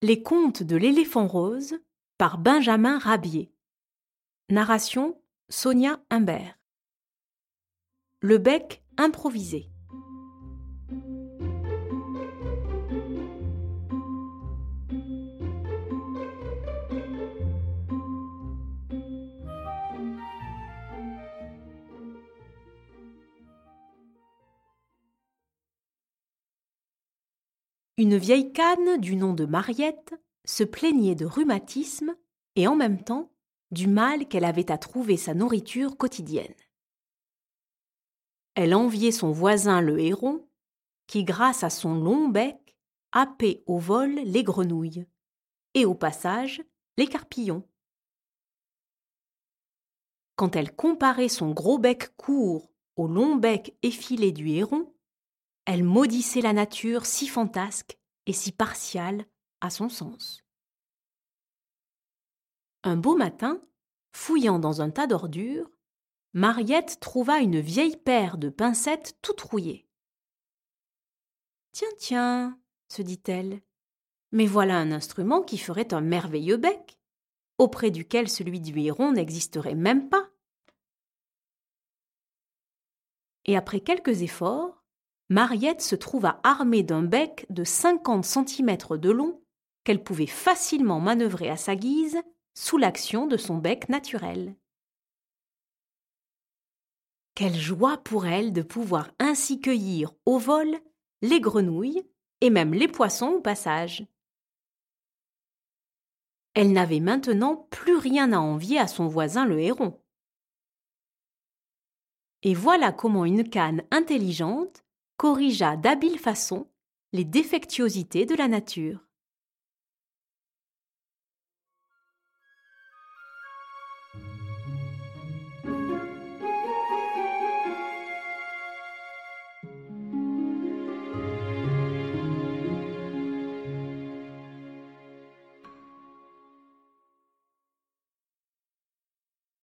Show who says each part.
Speaker 1: Les contes de l'éléphant rose par Benjamin Rabier. Narration Sonia Humbert. Le bec improvisé. Une vieille canne du nom de Mariette se plaignait de rhumatisme et en même temps du mal qu'elle avait à trouver sa nourriture quotidienne. Elle enviait son voisin le héron, qui, grâce à son long bec, happait au vol les grenouilles, et au passage les carpillons. Quand elle comparait son gros bec court au long bec effilé du héron, elle maudissait la nature si fantasque et si partiale à son sens. Un beau matin, fouillant dans un tas d'ordures, Mariette trouva une vieille paire de pincettes tout rouillées. Tiens, tiens, se dit-elle, mais voilà un instrument qui ferait un merveilleux bec, auprès duquel celui du héron n'existerait même pas. Et après quelques efforts, Mariette se trouva armée d'un bec de cinquante centimètres de long qu'elle pouvait facilement manœuvrer à sa guise sous l'action de son bec naturel. Quelle joie pour elle de pouvoir ainsi cueillir au vol les grenouilles et même les poissons au passage. Elle n'avait maintenant plus rien à envier à son voisin le héron. Et voilà comment une canne intelligente corrigea d'habile façon les défectuosités de la nature.